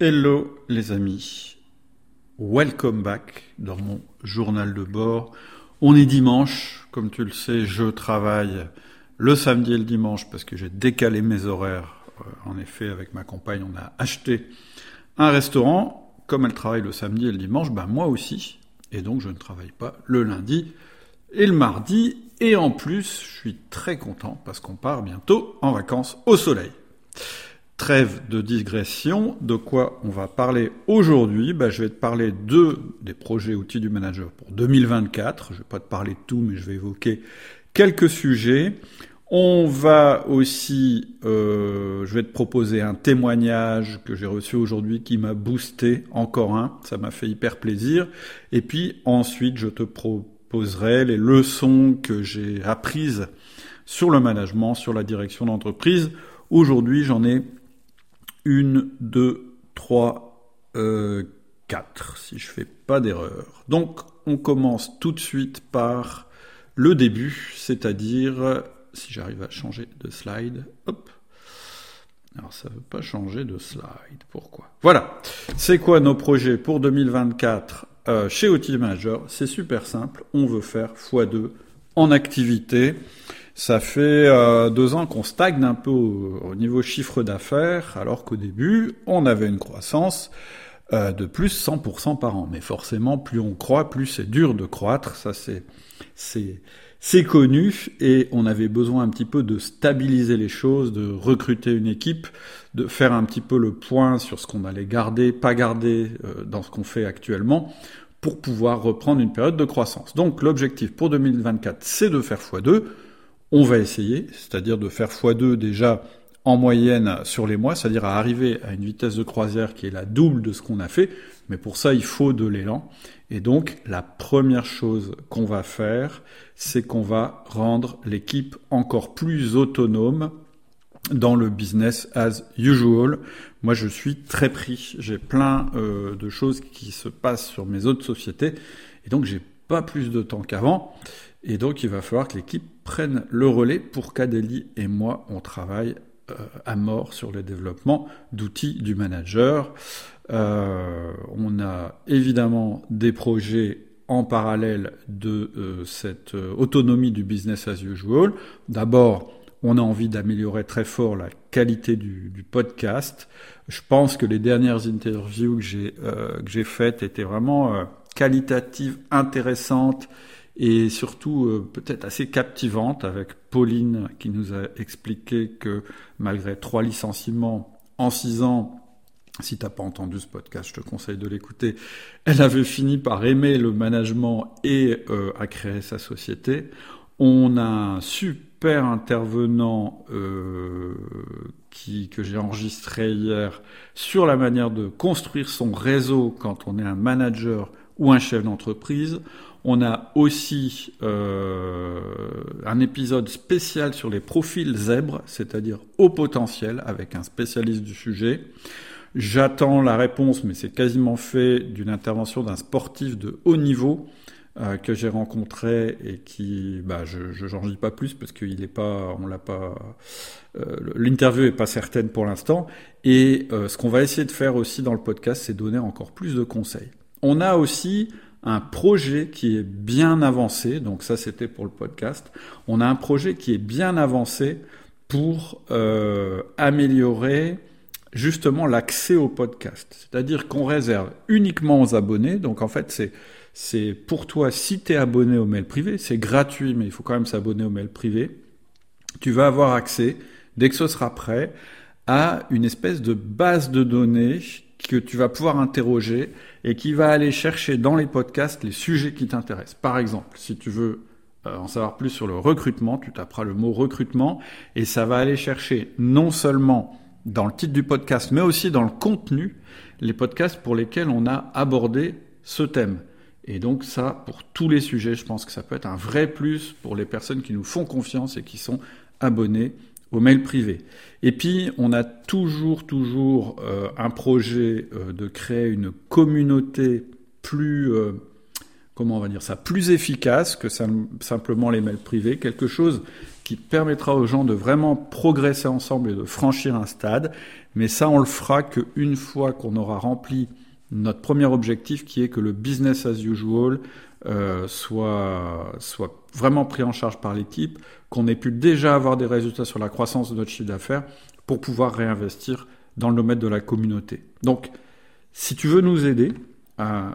Hello les amis, welcome back dans mon journal de bord. On est dimanche, comme tu le sais, je travaille le samedi et le dimanche parce que j'ai décalé mes horaires. Euh, en effet, avec ma compagne, on a acheté un restaurant. Comme elle travaille le samedi et le dimanche, ben moi aussi. Et donc je ne travaille pas le lundi et le mardi. Et en plus, je suis très content parce qu'on part bientôt en vacances au soleil. Trêve de digression, de quoi on va parler aujourd'hui? Ben, Je vais te parler de des projets outils du manager pour 2024. Je ne vais pas te parler de tout, mais je vais évoquer quelques sujets. On va aussi, euh, je vais te proposer un témoignage que j'ai reçu aujourd'hui qui m'a boosté, encore un, ça m'a fait hyper plaisir. Et puis ensuite, je te proposerai les leçons que j'ai apprises sur le management, sur la direction d'entreprise. Aujourd'hui, j'en ai une, deux, trois, euh, quatre, si je fais pas d'erreur. Donc, on commence tout de suite par le début, c'est-à-dire, si j'arrive à changer de slide, hop. Alors, ça veut pas changer de slide. Pourquoi? Voilà. C'est quoi nos projets pour 2024 euh, chez Outil Manager C'est super simple. On veut faire x2 en activité. Ça fait euh, deux ans qu'on stagne un peu au, niveau chiffre d'affaires, alors qu'au début, on avait une croissance euh, de plus 100% par an. Mais forcément, plus on croit, plus c'est dur de croître. Ça, c'est c'est c'est connu et on avait besoin un petit peu de stabiliser les choses, de recruter une équipe, de faire un petit peu le point sur ce qu'on allait garder, pas garder euh, dans ce qu'on fait actuellement pour pouvoir reprendre une période de croissance. Donc l'objectif pour 2024, c'est de faire x2 on va essayer, c'est-à-dire de faire x2 déjà en moyenne sur les mois, c'est-à-dire à arriver à une vitesse de croisière qui est la double de ce qu'on a fait, mais pour ça il faut de l'élan. Et donc la première chose qu'on va faire, c'est qu'on va rendre l'équipe encore plus autonome dans le business as usual. Moi, je suis très pris. J'ai plein euh, de choses qui se passent sur mes autres sociétés, et donc j'ai pas plus de temps qu'avant. Et donc, il va falloir que l'équipe prenne le relais pour qu'Adélie et moi, on travaille euh, à mort sur le développement d'outils du manager. Euh, on a évidemment des projets en parallèle de euh, cette autonomie du business as usual. D'abord, on a envie d'améliorer très fort la qualité du, du, podcast. Je pense que les dernières interviews que j'ai que j'ai faites étaient vraiment qualitatives, intéressantes et surtout euh, peut-être assez captivante avec Pauline qui nous a expliqué que malgré trois licenciements en six ans, si t'as pas entendu ce podcast, je te conseille de l'écouter. Elle avait fini par aimer le management et euh, à créer sa société. On a un super intervenant euh, qui, que j'ai enregistré hier sur la manière de construire son réseau quand on est un manager ou un chef d'entreprise. On a aussi euh, un épisode spécial sur les profils zèbres, c'est-à-dire au potentiel, avec un spécialiste du sujet. J'attends la réponse, mais c'est quasiment fait, d'une intervention d'un sportif de haut niveau euh, que j'ai rencontré et qui, bah, je n'en dis pas plus parce qu'il pas, on l'a pas, euh, l'interview est pas certaine pour l'instant. Et ce qu'on va essayer de faire aussi dans le podcast, c'est donner encore plus de conseils. On a aussi un projet qui est bien avancé, donc ça c'était pour le podcast, on a un projet qui est bien avancé pour euh, améliorer justement l'accès au podcast. C'est-à-dire qu'on réserve uniquement aux abonnés, donc en fait c'est c'est pour toi, si tu es abonné au mail privé, c'est gratuit, mais il faut quand même s'abonner au mail privé. Tu vas avoir accès, dès que ce sera prêt, à une espèce de base de données que tu vas pouvoir interroger et qui va aller chercher dans les podcasts les sujets qui t'intéressent. Par exemple, si tu veux euh, en savoir plus sur le recrutement, tu taperas le mot recrutement et ça va aller chercher non seulement dans le titre du podcast, mais aussi dans le contenu, les podcasts pour lesquels on a abordé ce thème. Et donc ça, pour tous les sujets, je pense que ça peut être un vrai plus pour les personnes qui nous font confiance et qui sont abonnées au mail privé. Et puis, on a toujours, toujours euh, un projet euh, de créer une communauté plus, euh, comment on va dire ça, plus efficace que simplement les mails privés, quelque chose qui permettra aux gens de vraiment progresser ensemble et de franchir un stade. Mais ça, on le fera qu'une fois qu'on aura rempli notre premier objectif, qui est que le business as usual euh, soit, soit vraiment pris en charge par l'équipe, qu'on ait pu déjà avoir des résultats sur la croissance de notre chiffre d'affaires pour pouvoir réinvestir dans le domaine de la communauté. Donc, si tu veux nous aider,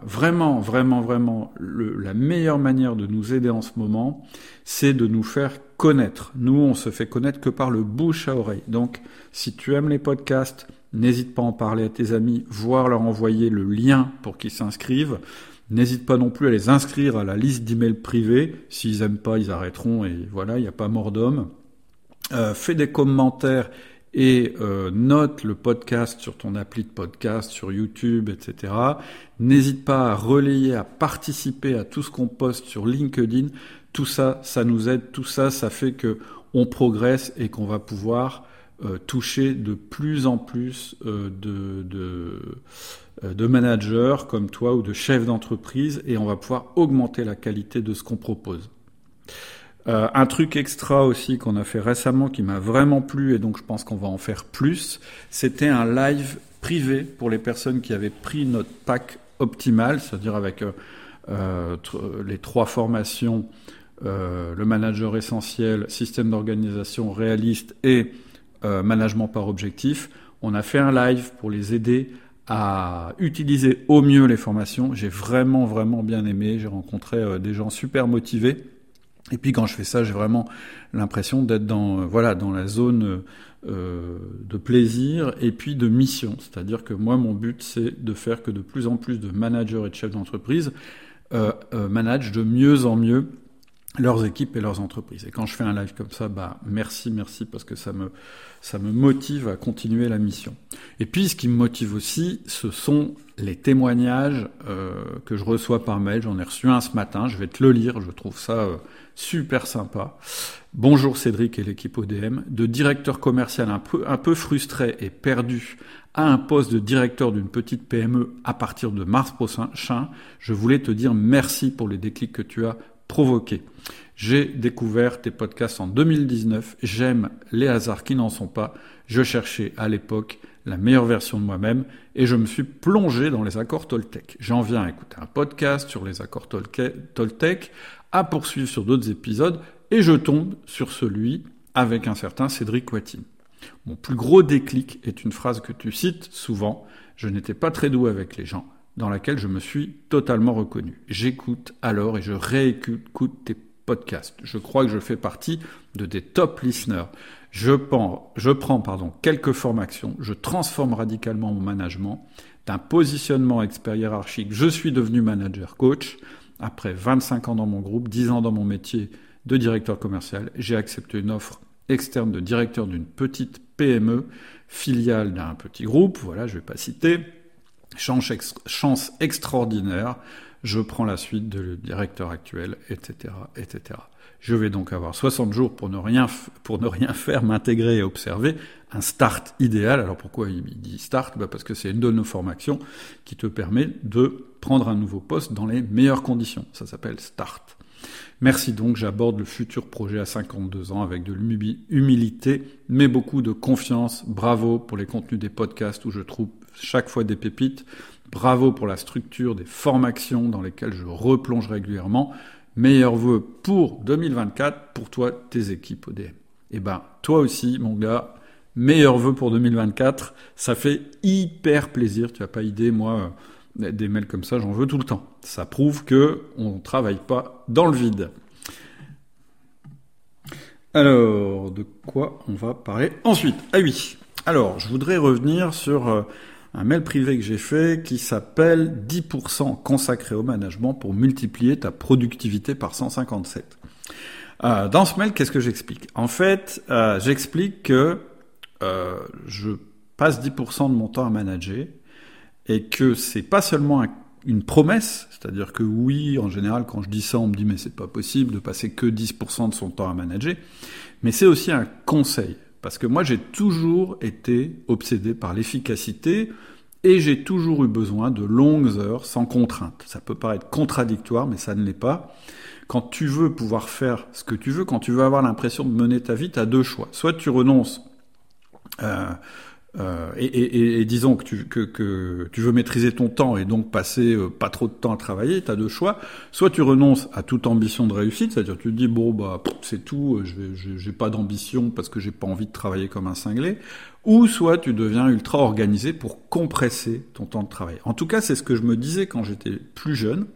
vraiment, vraiment, vraiment, la meilleure manière de nous aider en ce moment, c'est de nous faire connaître. Nous, on se fait connaître que par le bouche à oreille. Donc, si tu aimes les podcasts, n'hésite pas à en parler à tes amis, voire leur envoyer le lien pour qu'ils s'inscrivent. N'hésite pas non plus à les inscrire à la liste d'emails privés. S'ils aiment pas, ils arrêteront et voilà, il n'y a pas mort d'homme. Euh, fais des commentaires et euh, note le podcast sur ton appli de podcast, sur YouTube, etc. N'hésite pas à relayer, à participer à tout ce qu'on poste sur LinkedIn. Tout ça, ça nous aide. Tout ça, ça fait que on progresse et qu'on va pouvoir euh, toucher de plus en plus de, de, managers comme toi ou de chefs d'entreprise et on va pouvoir augmenter la qualité de ce qu'on propose. Euh, un truc extra aussi qu'on a fait récemment qui m'a vraiment plu et donc je pense qu'on va en faire plus, c'était un live privé pour les personnes qui avaient pris notre pack optimal, c'est-à-dire avec euh, euh les trois formations, euh, le manager essentiel, système d'organisation réaliste et euh, management par objectif. On a fait un live pour les aider à utiliser au mieux les formations. J'ai vraiment, vraiment bien aimé. J'ai rencontré des gens super motivés. Et puis quand je fais ça, j'ai vraiment l'impression d'être dans euh, voilà dans la zone euh, de plaisir et puis de mission. C'est-à-dire que moi, mon but, c'est de faire que de plus en plus de managers et de chefs d'entreprise euh, euh, managent de mieux en mieux leurs équipes et leurs entreprises. Et quand je fais un live comme ça, bah merci, merci parce que ça me ça me motive à continuer la mission. Et puis ce qui me motive aussi, ce sont les témoignages euh, que je reçois par mail. J'en ai reçu un ce matin. Je vais te le lire. Je trouve ça euh, super sympa. Bonjour Cédric et l'équipe ODM. De directeur commercial un peu un peu frustré et perdu à un poste de directeur d'une petite PME à partir de mars prochain, je voulais te dire merci pour les déclics que tu as J'ai découvert tes podcasts en 2019. J'aime les hasards qui n'en sont pas. Je cherchais à l'époque la meilleure version de moi-même et je me suis plongé dans les accords Toltec. J'en viens à écouter un podcast sur les accords Toltec, à poursuivre sur d'autres épisodes et je tombe sur celui avec un certain Cédric Watine. Mon plus gros déclic est une phrase que tu cites souvent. Je n'étais pas très doux avec les gens dans laquelle je me suis totalement reconnu. J'écoute alors et je réécoute tes podcasts. Je crois que je fais partie de des top listeners. Je prends, je prends pardon, quelques formations, je transforme radicalement mon management d'un positionnement expert hiérarchique. Je suis devenu manager coach. Après 25 ans dans mon groupe, 10 ans dans mon métier de directeur commercial, j'ai accepté une offre externe de directeur d'une petite PME, filiale d'un petit groupe, voilà, je ne vais pas citer, Chance, extraordinaire, je prends la suite de directeur actuel, etc., etc. Je vais donc avoir 60 jours pour ne rien, pour ne rien faire, m'intégrer et observer un start idéal. Alors pourquoi il dit start? Bah Parce que c'est une de nos formations qui te permet de prendre un nouveau poste dans les meilleures conditions. Ça s'appelle start. Merci donc, j'aborde le futur projet à 52 ans avec de l'humilité, mais beaucoup de confiance. Bravo pour les contenus des podcasts où je trouve chaque fois des pépites. Bravo pour la structure des formations dans lesquelles je replonge régulièrement. Meilleurs vœux pour 2024 pour toi, tes équipes ODM. Et eh ben, toi aussi, mon gars, meilleurs vœux pour 2024. Ça fait hyper plaisir. Tu n'as pas idée, moi, des mails comme ça, j'en veux tout le temps. Ça prouve que on travaille pas dans le vide. Alors, de quoi on va parler ensuite? Ah oui. Alors, je voudrais revenir sur euh, un mail privé que j'ai fait qui s'appelle 10% consacré au management pour multiplier ta productivité par 157. Euh, dans ce mail, qu'est-ce que j'explique? En fait, euh, j'explique que je passe 10% de mon temps à manager et que c'est pas seulement une promesse, c'est-à-dire que oui, en général, quand je dis ça, on me dit mais c'est pas possible de passer que 10% de son temps à manager, mais c'est aussi un conseil. Parce que moi, j'ai toujours été obsédé par l'efficacité Et j'ai toujours eu besoin de longues heures sans contrainte. Ça peut paraître contradictoire, mais ça ne l'est pas. Quand tu veux pouvoir faire ce que tu veux, quand tu veux avoir l'impression de mener ta vie, tu as deux choix. Soit tu renonces euh, euh, et, et, et, disons que tu, que, que tu veux maîtriser ton temps et donc passer euh, pas trop de temps à travailler, tu as deux choix. Soit tu renonces à toute ambition de réussite, c'est-à-dire tu te dis bon bah c'est tout, euh, je j'ai pas d'ambition parce que j'ai pas envie de travailler comme un cinglé. Ou soit tu deviens ultra organisé pour compresser ton temps de travail. En tout cas, c'est ce que je me disais quand j'étais plus jeune,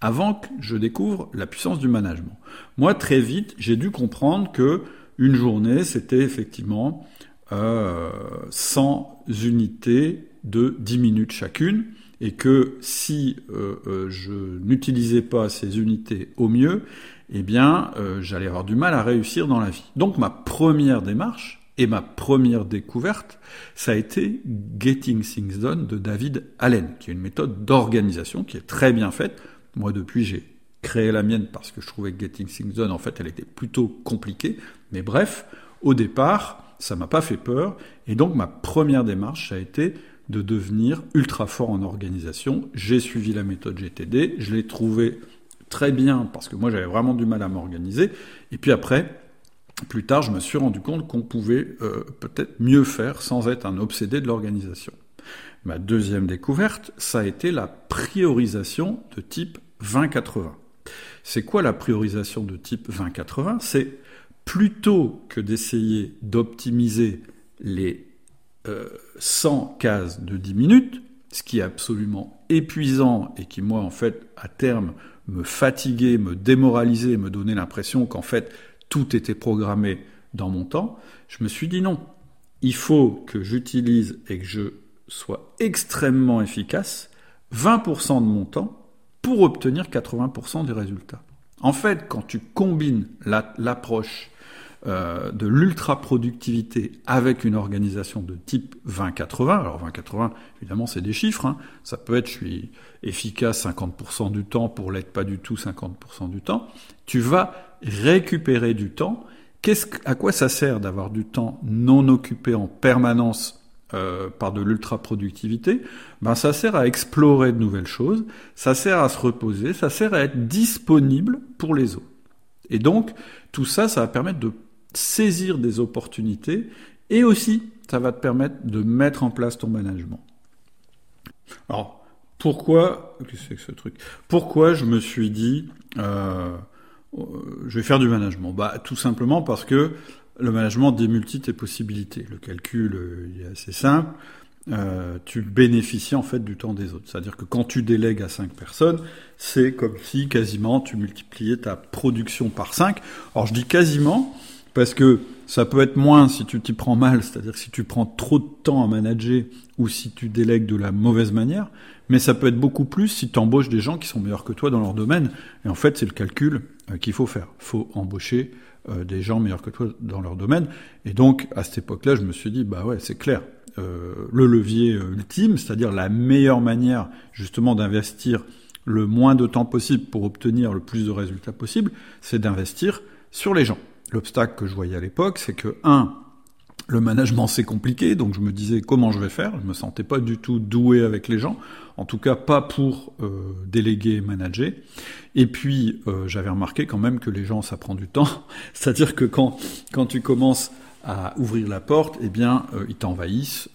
avant que je découvre la puissance du management. Moi, très vite, j'ai dû comprendre que une journée, c'était effectivement euh, 100 unités de 10 minutes chacune, et que si euh, euh, je n'utilisais pas ces unités au mieux, eh bien, euh, j'allais avoir du mal à réussir dans la vie. Donc ma première démarche et ma première découverte, ça a été Getting Things Done de David Allen, qui est une méthode d'organisation qui est très bien faite. Moi, depuis, j'ai créé la mienne parce que je trouvais que Getting Things Done, en fait, elle était plutôt compliquée. Mais bref, au départ, ça m'a pas fait peur. Et donc ma première démarche, ça a été de devenir ultra fort en organisation. J'ai suivi la méthode GTD, je l'ai trouvé très bien parce que moi j'avais vraiment du mal à m'organiser. Et puis après, plus tard, je me suis rendu compte qu'on pouvait euh, peut-être mieux faire sans être un obsédé de l'organisation. Ma deuxième découverte, ça a été la priorisation de type 20-80. C'est quoi la priorisation de type 20-80 C'est plutôt que d'essayer d'optimiser les 100 euh, cases de 10 minutes, ce qui est absolument épuisant et qui, moi, en fait, à terme, me fatiguait, me démoralisait, me donnait l'impression qu'en fait, tout était programmé dans mon temps, je me suis dit non, il faut que j'utilise et que je sois extrêmement efficace 20% de mon temps pour obtenir 80% des résultats. En fait, quand tu combines l'approche euh, de l'ultra-productivité avec une organisation de type 20-80. Alors 20-80, évidemment, c'est des chiffres. Hein. Ça peut être, je suis efficace 50% du temps pour l'être pas du tout 50% du temps. Tu vas récupérer du temps. Qu'est-ce, à quoi ça sert d'avoir du temps non occupé en permanence euh, par de l'ultra-productivité, ben ça sert à explorer de nouvelles choses, ça sert à se reposer, ça sert à être disponible pour les autres. Et donc, tout ça, ça va permettre de saisir des opportunités et aussi ça va te permettre de mettre en place ton management. Alors, pourquoi, ce truc? Pourquoi je me suis dit, euh, euh, je vais faire du management? Bah, tout simplement parce que le management démultiplie tes possibilités. Le calcul euh, est assez simple. Tu bénéficies en fait du temps des autres. C'est-à-dire que quand tu délègues à cinq personnes, c'est comme si quasiment tu multipliais ta production par 5. Alors je dis quasiment parce que ça peut être moins si tu t'y prends mal, c'est-à-dire si tu prends trop de temps à manager ou si tu délègues de la mauvaise manière, mais ça peut être beaucoup plus si tu embauches des gens qui sont meilleurs que toi dans leur domaine. Et en fait, c'est le calcul euh, qu'il faut faire. Faut embaucher euh, des gens meilleurs que toi dans leur domaine. Et donc, à cette époque-là, je me suis dit, bah ouais, c'est clair. Euh, le levier ultime, c'est-à-dire la meilleure manière justement d'investir le moins de temps possible pour obtenir le plus de résultats possible, c'est d'investir sur les gens. L'obstacle que je voyais à l'époque, c'est que, un, le management c'est compliqué, donc je me disais comment je vais faire. Je me sentais pas du tout doué avec les gens, en tout cas pas pour euh, déléguer et manager. Et puis euh, j'avais remarqué quand même que les gens ça prend du temps, c'est-à-dire que quand quand tu commences à ouvrir la porte, eh bien euh, ils t'envahissent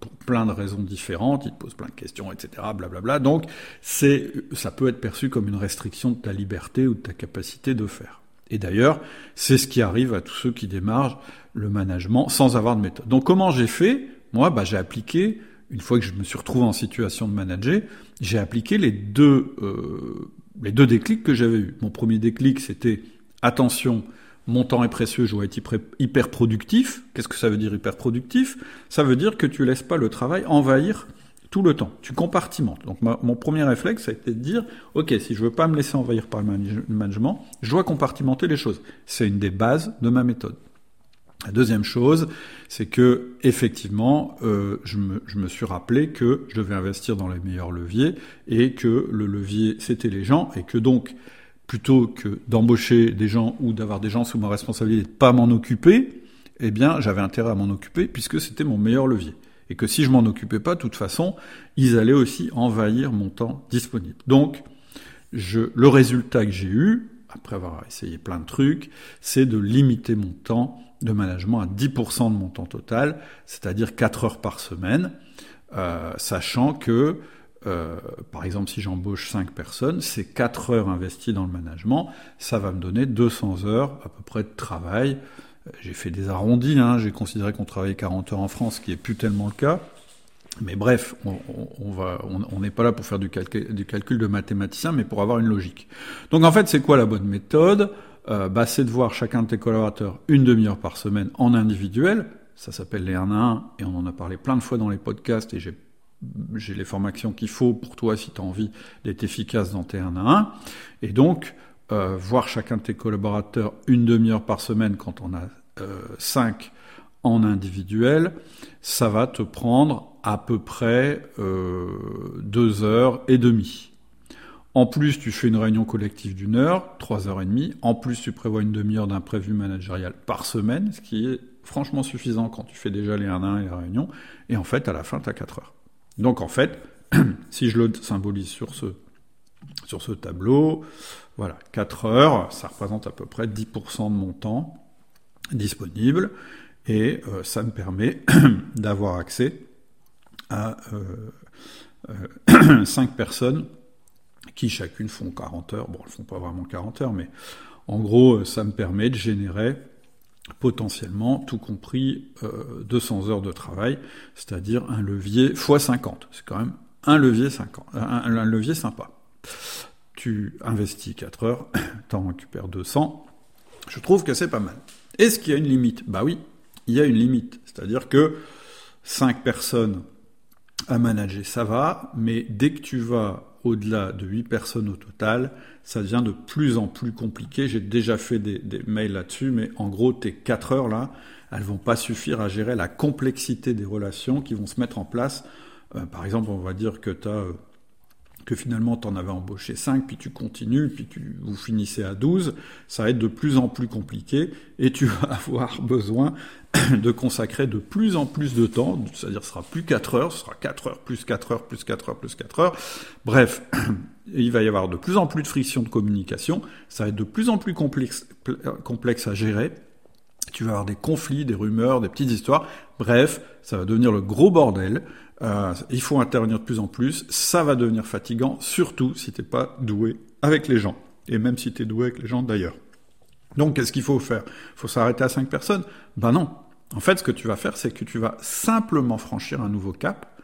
pour plein de raisons différentes, ils te posent plein de questions, etc. Blablabla. Bla bla. Donc c'est ça peut être perçu comme une restriction de ta liberté ou de ta capacité de faire. Et d'ailleurs, c'est ce qui arrive à tous ceux qui démarrent le management sans avoir de méthode. Donc comment j'ai fait? Moi, bah, j'ai appliqué, une fois que je me suis retrouvé en situation de manager, j'ai appliqué les deux, euh, les deux déclics que j'avais eus. Mon premier déclic, c'était attention, mon temps est précieux, je dois être hyper productif. Qu'est-ce que ça veut dire hyper productif Ça veut dire que tu laisses pas le travail envahir tout le temps. Tu compartimentes. Donc mon premier réflexe, a été de dire, ok, si je veux pas me laisser envahir par le management, je dois compartimenter les choses. C'est une des bases de ma méthode. La deuxième chose, c'est que effectivement, euh, je, me, je, me, suis rappelé que je devais investir dans les meilleurs leviers et que le levier c'était les gens et que donc plutôt que d'embaucher des gens ou d'avoir des gens sous ma responsabilité et de pas m'en occuper, eh bien j'avais intérêt à m'en occuper puisque c'était mon meilleur levier. Et que si je m'en occupais pas, de toute façon, ils allaient aussi envahir mon temps disponible. Donc, le résultat que j'ai eu, après avoir essayé plein de trucs, c'est de limiter mon temps de management à 10% de mon temps total, c'est-à-dire 4 heures par semaine, euh, sachant que euh, par exemple, si j'embauche 5 personnes, c'est 4 heures investies dans le management, ça va me donner 200 heures à peu près de travail. J'ai fait des arrondis, hein, j'ai considéré qu'on travaillait 40 heures en France, ce qui est plus tellement le cas. Mais bref, on, va, on n'est pas là pour faire du calcul, de mathématicien, mais pour avoir une logique. Donc en fait, c'est quoi la bonne méthode? Euh, bah, C'est de voir chacun de tes collaborateurs une demi-heure par semaine en individuel. Ça s'appelle les 1 à 1, et on en a parlé plein de fois dans les podcasts, et j'ai j'ai les formations qu'il faut pour toi si tu as envie d'être efficace dans tes 1 à 1. Et donc, euh, voir chacun de tes collaborateurs une demi-heure par semaine quand on a 5 en individuel, ça va te prendre à peu près euh, deux heures et demie. En plus, tu fais une réunion collective d'une heure, trois heures et demie. En plus, tu prévois une demi-heure d'imprévu managérial par semaine, ce qui est franchement suffisant quand tu fais déjà les 1 à 1 et les réunions. Et en fait, à la fin, tu as 4 heures. Donc en fait, si je le symbolise sur ce, sur ce tableau, voilà, 4 heures, ça représente à peu près 10% de mon temps disponible, et euh, ça me permet d'avoir accès à euh, euh, 5 personnes qui chacune font 40 heures. Bon, elles font pas vraiment 40 heures, mais en gros, ça me permet de générer potentiellement, tout compris, 200 euh, heures de travail, c'est-à-dire un levier x 50. C'est quand même un levier, 50, un, levier sympa. Tu investis 4 heures, tu en récupères 200. Je trouve que c'est pas mal. Est-ce qu'il y a une limite? Bah oui, il y a une limite. C'est-à-dire que 5 personnes à manager, ça va, mais dès que tu vas au-delà de 8 personnes au total, ça devient de plus en plus compliqué. J'ai déjà fait des, mails là-dessus, mais en gros, tes 4 heures là, elles vont pas suffire à gérer la complexité des relations qui vont se mettre en place. Euh, par exemple, on va dire que tu as euh, que finalement tu en avais embauché 5, puis tu continues, puis tu, vous finissez à 12, ça va être de plus en plus compliqué et tu vas avoir besoin de consacrer de plus en plus de temps, c'est-à-dire ce sera plus 4 heures, ce sera 4 heures plus 4 heures plus 4 heures plus 4 heures. Bref, il va y avoir de plus en plus de friction de communication, ça va être de plus en plus complexe, complexe à gérer. Tu vas avoir des conflits, des rumeurs, des petites histoires. Bref, ça va devenir le gros bordel. Euh, il faut intervenir de plus en plus. Ça va devenir fatigant, surtout si t'es pas doué avec les gens. Et même si tu es doué avec les gens d'ailleurs. Donc, qu'est-ce qu'il faut faire? Il faut s'arrêter à 5 personnes? Ben non. En fait, ce que tu vas faire, c'est que tu vas simplement franchir un nouveau cap.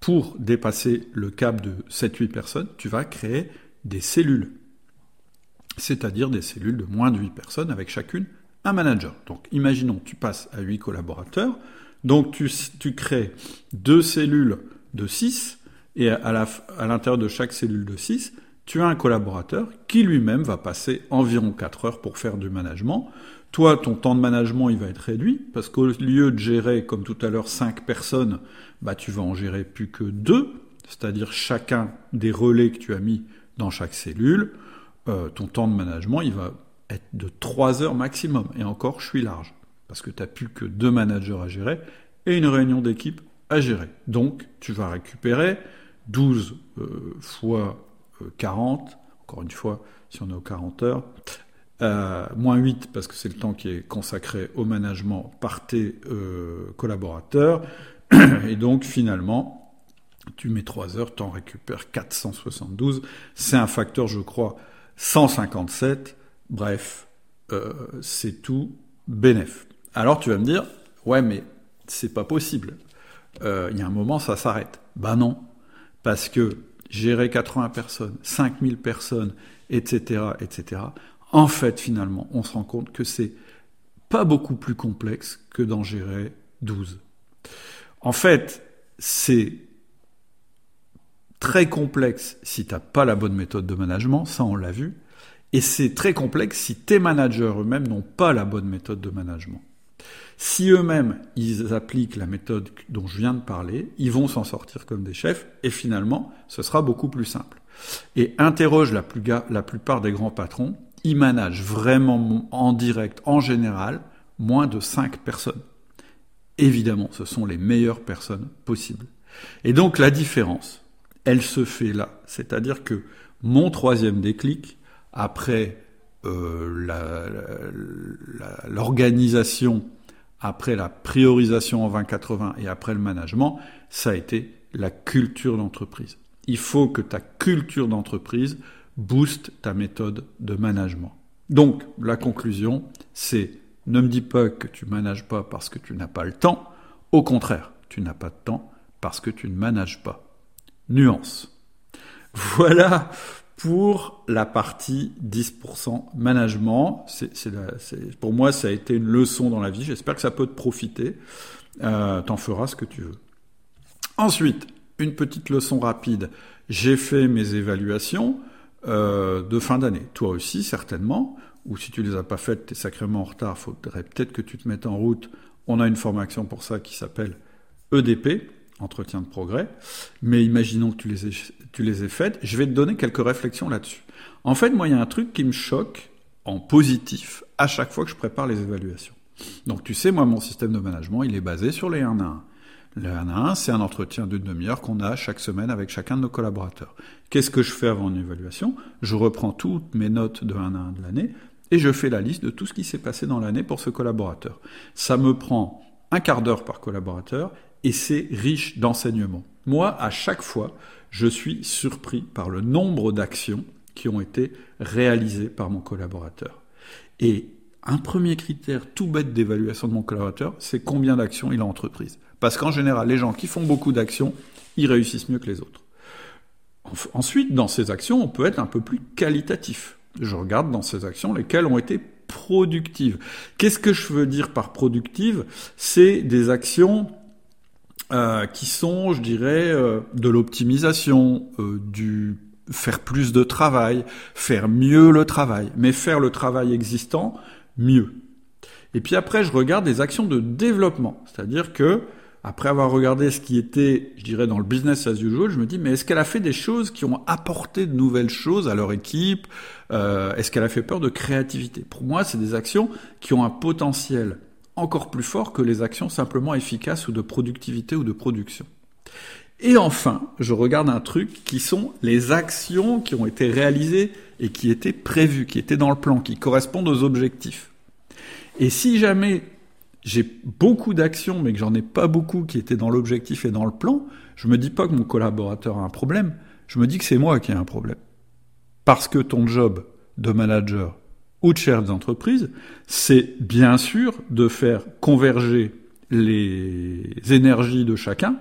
Pour dépasser le cap de 7-8 personnes, tu vas créer des cellules. C'est-à-dire des cellules de moins de 8 personnes avec chacune un manager. Donc, imaginons, tu passes à 8 collaborateurs. Donc tu, crées deux cellules de 6, et à l'intérieur de chaque cellule de 6, tu as un collaborateur qui lui-même va passer environ 4 heures pour faire du management. Toi, ton temps de management, il va être réduit, parce qu'au lieu de gérer, comme tout à l'heure, 5 personnes, bah, tu vas en gérer plus que 2, c'est-à-dire chacun des relais que tu as mis dans chaque cellule. Euh, ton temps de management, il va être de 3 heures maximum. Et encore, je suis large parce que tu n'as plus que deux managers à gérer et une réunion d'équipe à gérer. Donc, tu vas récupérer 12 euh, fois 40, euh, encore une fois, si on est aux 40 heures, euh, moins 8 parce que c'est le temps qui est consacré au management par tes collaborateurs. Et donc, finalement, tu mets 3 heures, tu en récupères 472. C'est un facteur, je crois, 157. Bref, c'est tout bénéf. Alors tu vas me dire, ouais, mais c'est pas possible. Euh, il y a un moment, ça s'arrête. Ben non, parce que gérer 80 personnes, 5000 personnes, etc., etc., en fait, finalement, on se rend compte que c'est pas beaucoup plus complexe que d'en gérer 12. En fait, c'est très complexe si tu n'as pas la bonne méthode de management, ça on l'a vu, et c'est très complexe si tes managers eux-mêmes n'ont pas la bonne méthode de management. Si eux-mêmes, ils appliquent la méthode dont je viens de parler, ils vont s'en sortir comme des chefs, et finalement, ce sera beaucoup plus simple. Et interroge la, plupart des grands patrons, ils managent vraiment en direct, en général, moins de 5 personnes. évidemment, ce sont les meilleures personnes possibles. Et donc la différence, elle se fait là. C'est-à-dire que mon troisième déclic, après euh, l'organisation, après la priorisation en 2080 et après le management, ça a été la culture d'entreprise. Il faut que ta culture d'entreprise booste ta méthode de management. Donc, la conclusion, c'est ne me dis pas que tu manages pas parce que tu n'as pas le temps. Au contraire, tu n'as pas de temps parce que tu ne manages pas. Nuance. Voilà pour la partie 10% management. Pour moi, ça a été une leçon dans la vie. J'espère que ça peut te profiter. Euh, t'en feras ce que tu veux. Ensuite, une petite leçon rapide. J'ai fait mes évaluations euh, de fin d'année. Toi aussi, certainement. Ou si tu les as pas faites, tu es sacrément en retard. Faudrait peut-être que tu te mettes en route. On a une formation pour ça qui s'appelle EDP, entretien de progrès. Mais imaginons que tu les aies, tu les faites. Je vais te donner quelques réflexions là-dessus. En fait, moi, il y a un truc qui me choque en positif à chaque fois que je prépare les évaluations. Donc tu sais, moi, mon système de management, il est basé sur les 1 à 1. Le 1 à 1, c'est un entretien d'une demi-heure qu'on a chaque semaine avec chacun de nos collaborateurs. Qu'est-ce que je fais avant une évaluation? Je reprends toutes mes notes de 1 à 1 de l'année et je fais la liste de tout ce qui s'est passé dans l'année pour ce collaborateur. Ça me prend un quart d'heure par collaborateur et c'est riche d'enseignements. Moi, à chaque fois, je suis surpris par le nombre d'actions qui ont été réalisées par mon collaborateur. Et un premier critère tout bête d'évaluation de mon collaborateur, c'est combien d'actions il a entreprises. Parce qu'en général, les gens qui font beaucoup d'actions, ils réussissent mieux que les autres. Ensuite, dans ces actions, on peut être un peu plus qualitatif. Je regarde dans ces actions lesquelles ont été productives. Qu'est-ce que je veux dire par productive C'est des actions euh, qui sont, je dirais, euh, de l'optimisation, euh, du faire plus de travail, faire mieux le travail, mais faire le travail existant mieux. Et puis après, je regarde des actions de développement, c'est-à-dire que après avoir regardé ce qui était, je dirais, dans le business as usual, je me dis, mais est-ce qu'elle a fait des choses qui ont apporté de nouvelles choses à leur équipe? Euh, Est-ce qu'elle a fait peur de créativité? Pour moi, c'est des actions qui ont un potentiel encore plus fort que les actions simplement efficaces ou de productivité ou de production. Et enfin, je regarde un truc qui sont les actions qui ont été réalisées et qui étaient prévues, qui étaient dans le plan, qui correspondent aux objectifs. Et si jamais j'ai beaucoup d'actions, mais que j'en ai pas beaucoup qui étaient dans l'objectif et dans le plan, je me dis pas que mon collaborateur a un problème, je me dis que c'est moi qui ai un problème. Parce que ton job de manager ou de chef d'entreprise, c'est bien sûr de faire converger les énergies de chacun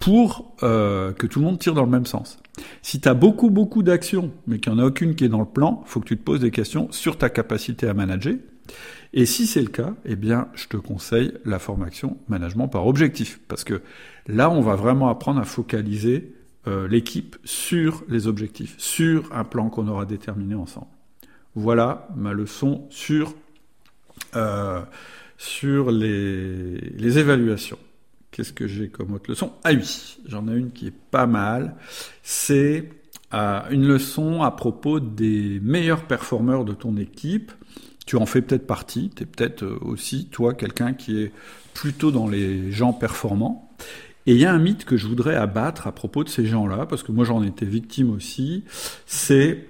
pour euh, que tout le monde tire dans le même sens. Si tu as beaucoup beaucoup d'actions, mais qu'il n'y en a aucune qui est dans le plan, faut que tu te poses des questions sur ta capacité à manager. Et si c'est le cas, eh bien, je te conseille la formation management par objectif, parce que là, on va vraiment apprendre à focaliser euh, l'équipe sur les objectifs, sur un plan qu'on aura déterminé ensemble. Voilà ma leçon sur euh, sur les, les évaluations. Qu'est-ce que j'ai comme autre leçon? Ah oui, j'en ai une qui est pas mal. C'est euh, une leçon à propos des meilleurs performeurs de ton équipe tu en fais peut-être partie, tu es peut-être euh, aussi, toi, quelqu'un qui est plutôt dans les gens performants. Et il y a un mythe que je voudrais abattre à propos de ces gens-là, parce que moi j'en étais victime aussi, c'est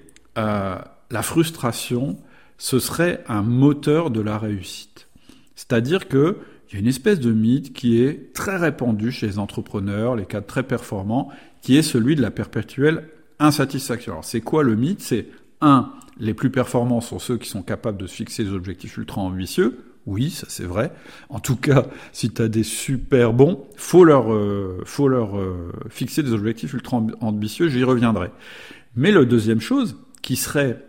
la frustration, ce serait un moteur de la réussite. C'est-à-dire que il y a une espèce de mythe qui est très répandu chez les entrepreneurs, les cadres très performants, qui est celui de la perpétuelle insatisfaction. Alors c'est quoi le mythe? C'est un, les plus performants sont ceux qui sont capables de se fixer des objectifs ultra ambitieux. Oui, ça c'est vrai. En tout cas, si tu as des super bons, faut leur, euh, faut leur euh, fixer des objectifs ultra ambitieux, j'y reviendrai. Mais la deuxième chose, qui serait,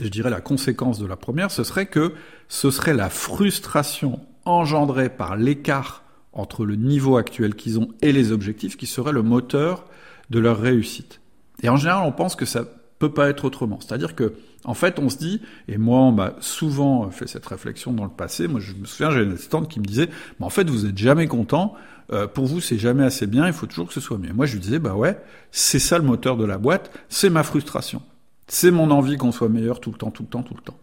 je dirais, la conséquence de la première, ce serait que ce serait la frustration engendrée par l'écart entre le niveau actuel qu'ils ont et les objectifs qui serait le moteur de leur réussite. Et en général, on pense que ça peut pas être autrement. C'est-à-dire que, en fait, on se dit, et moi, on m'a souvent fait cette réflexion dans le passé. Moi, je me souviens, j'avais une assistante qui me disait, mais en fait, vous êtes jamais content. Euh, pour vous, c'est jamais assez bien. Il faut toujours que ce soit mieux. Moi, je lui disais, bah ouais, c'est ça le moteur de la boîte. C'est ma frustration. C'est mon envie qu'on soit meilleur tout le temps, tout le temps, tout le temps.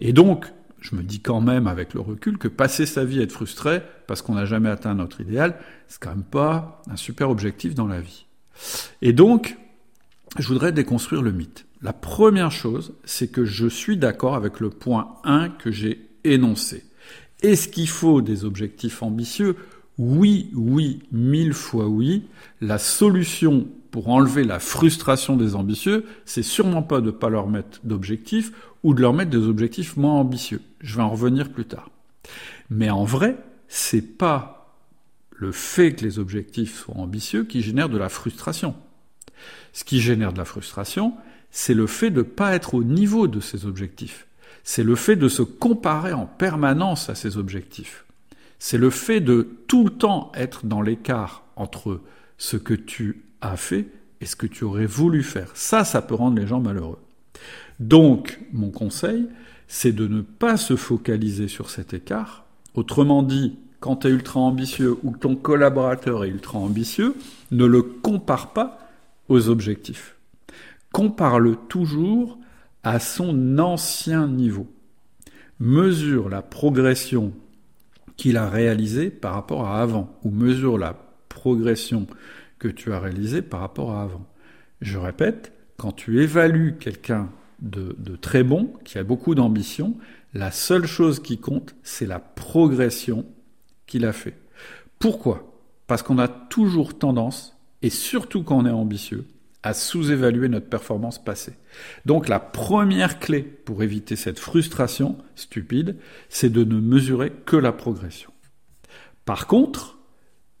Et donc, je me dis quand même avec le recul que passer sa vie à être frustré parce qu'on n'a jamais atteint notre idéal, c'est quand même pas un super objectif dans la vie. Et donc, je voudrais déconstruire le mythe. La première chose, c'est que je suis d'accord avec le point 1 que j'ai énoncé. Est-ce qu'il faut des objectifs ambitieux? Oui, oui, mille fois oui. La solution pour enlever la frustration des ambitieux, c'est sûrement pas de ne pas leur mettre d'objectifs ou de leur mettre des objectifs moins ambitieux. Je vais en revenir plus tard. Mais en vrai, c'est pas le fait que les objectifs soient ambitieux qui génère de la frustration. Ce qui génère de la frustration, c'est le fait de ne pas être au niveau de ces objectifs c'est le fait de se comparer en permanence à ses objectifs. C'est le fait de tout le temps être dans l'écart entre ce que tu as fait et ce que tu aurais voulu faire. Ça, ça peut rendre les gens malheureux. Donc, mon conseil, c'est de ne pas se focaliser sur cet écart. Autrement dit, quand tu es ultra ambitieux ou que ton collaborateur est ultra ambitieux, ne le compare pas aux objectifs. Compare-le toujours à son ancien niveau. Mesure la progression qu'il a réalisée par rapport à avant, ou mesure la progression que tu as réalisée par rapport à avant. Je répète, quand tu évalues quelqu'un de, de, très bon, qui a beaucoup d'ambition, la seule chose qui compte, c'est la progression qu'il a fait. Pourquoi? Parce qu'on a toujours tendance, et surtout quand on est ambitieux, à sous-évaluer notre performance passée. Donc la première clé pour éviter cette frustration stupide, c'est de ne mesurer que la progression. Par contre,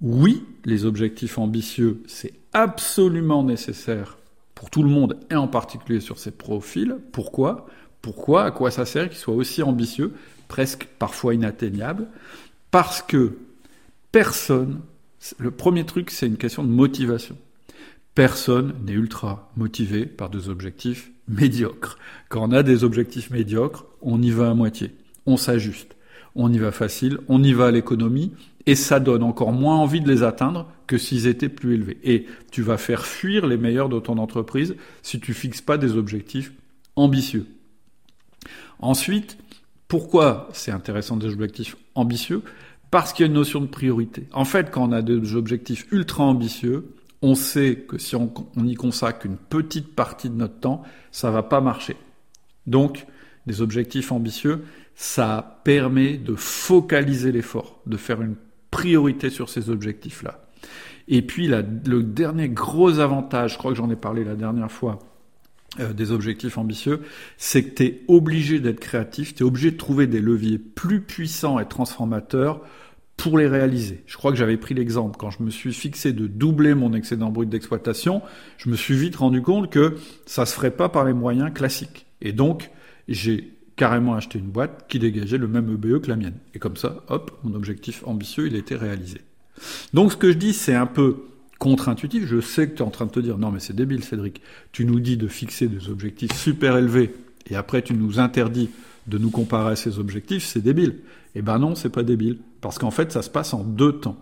oui, les objectifs ambitieux, c'est absolument nécessaire pour tout le monde et en particulier sur ces profils. Pourquoi? Pourquoi? À quoi ça sert qu'ils soient aussi ambitieux, presque parfois inatteignables? Parce que personne, le premier truc, c'est une question de motivation. Personne n'est ultra motivé par des objectifs médiocres. Quand on a des objectifs médiocres, on y va à moitié, on s'ajuste, on y va facile, on y va à l'économie, et ça donne encore moins envie de les atteindre que s'ils étaient plus élevés. Et tu vas faire fuir les meilleurs de ton entreprise si tu fixes pas des objectifs ambitieux. Ensuite, pourquoi c'est intéressant des objectifs ambitieux? Parce qu'il y a une notion de priorité. En fait, quand on a des objectifs ultra ambitieux, on sait que si on, y consacre une petite partie de notre temps, ça va pas marcher. Donc, des objectifs ambitieux, ça permet de focaliser l'effort, de faire une priorité sur ces objectifs-là. Et puis, le dernier gros avantage, je crois que j'en ai parlé la dernière fois, euh, des objectifs ambitieux, c'est que tu es obligé d'être créatif, tu es obligé de trouver des leviers plus puissants et transformateurs pour les réaliser. Je crois que j'avais pris l'exemple quand je me suis fixé de doubler mon excédent brut d'exploitation, je me suis vite rendu compte que ça se ferait pas par les moyens classiques. Et donc, j'ai carrément acheté une boîte qui dégageait le même EBE que la mienne. Et comme ça, hop, mon objectif ambitieux, il était réalisé. Donc ce que je dis, c'est un peu contre-intuitif. Je sais que tu es en train de te dire, non mais c'est débile Cédric, tu nous dis de fixer des objectifs super élevés et après tu nous interdis de nous comparer à ces objectifs, c'est débile. Eh ben non, c'est pas débile. Parce qu'en fait, ça se passe en deux temps.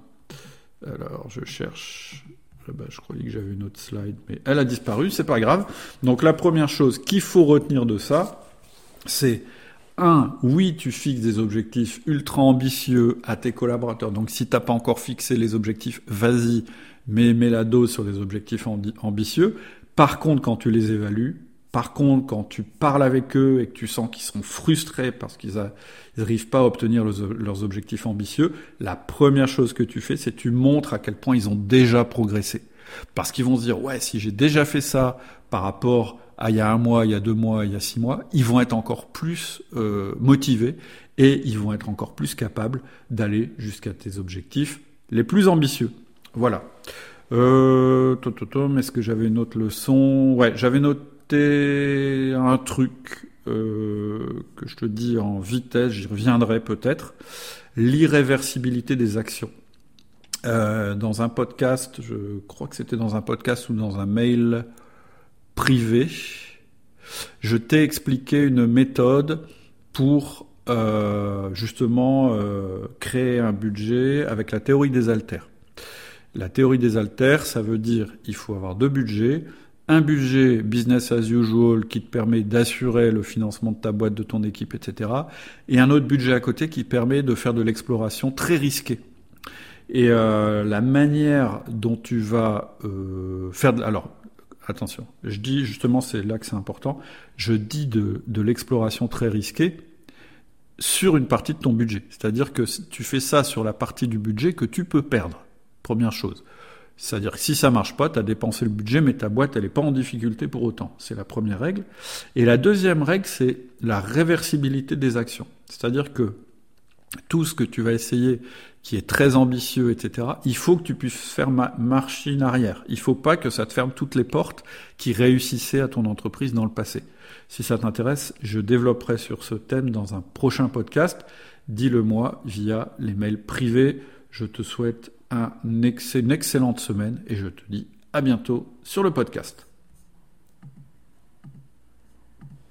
Alors, je cherche. Je croyais que j'avais une autre slide, mais elle a disparu, c'est pas grave. Donc la première chose qu'il faut retenir de ça, c'est un, oui, tu fixes des objectifs ultra ambitieux à tes collaborateurs. Donc si t'as pas encore fixé les objectifs, vas-y, mais mets la dose sur les objectifs ambitieux. Par contre, quand tu les évalues, par contre, quand tu parles avec eux et que tu sens qu'ils sont frustrés parce qu'ils n'arrivent pas à obtenir leurs objectifs ambitieux, la première chose que tu fais, c'est tu montres à quel point ils ont déjà progressé. Parce qu'ils vont se dire, ouais, si j'ai déjà fait ça par rapport à il y a un mois, il y a deux mois, il y a six mois, ils vont être encore plus euh, motivés et ils vont être encore plus capables d'aller jusqu'à tes objectifs les plus ambitieux. Voilà. Euh, est-ce que j'avais une autre leçon? Ouais, j'avais une un truc euh, que je te dis en vitesse, j'y reviendrai peut-être, l'irréversibilité des actions. Euh, dans un podcast, je crois que c'était dans un podcast ou dans un mail privé, je t'ai expliqué une méthode pour euh, justement créer un budget avec la théorie des haltères. La théorie des haltères, ça veut dire il faut avoir deux budgets, un budget business as usual qui te permet d'assurer le financement de ta boîte, de ton équipe, etc. Et un autre budget à côté qui permet de faire de l'exploration très risquée. Et euh, la manière dont tu vas euh, faire... Alors, attention, je dis justement, c'est là que c'est important, je dis de l'exploration très risquée sur une partie de ton budget. C'est-à-dire que tu fais ça sur la partie du budget que tu peux perdre. Première chose. C'est-à-dire que si ça marche pas, tu as dépensé le budget, mais ta boîte, elle n'est pas en difficulté pour autant. C'est la première règle. Et la deuxième règle, c'est la réversibilité des actions. C'est-à-dire que tout ce que tu vas essayer qui est très ambitieux, etc., il faut que tu puisses faire machine arrière. Il faut pas que ça te ferme toutes les portes qui réussissaient à ton entreprise dans le passé. Si ça t'intéresse, je développerai sur ce thème dans un prochain podcast. Dis-le moi via les mails privés. Je te souhaite un une excellente semaine et je te dis à bientôt sur le podcast.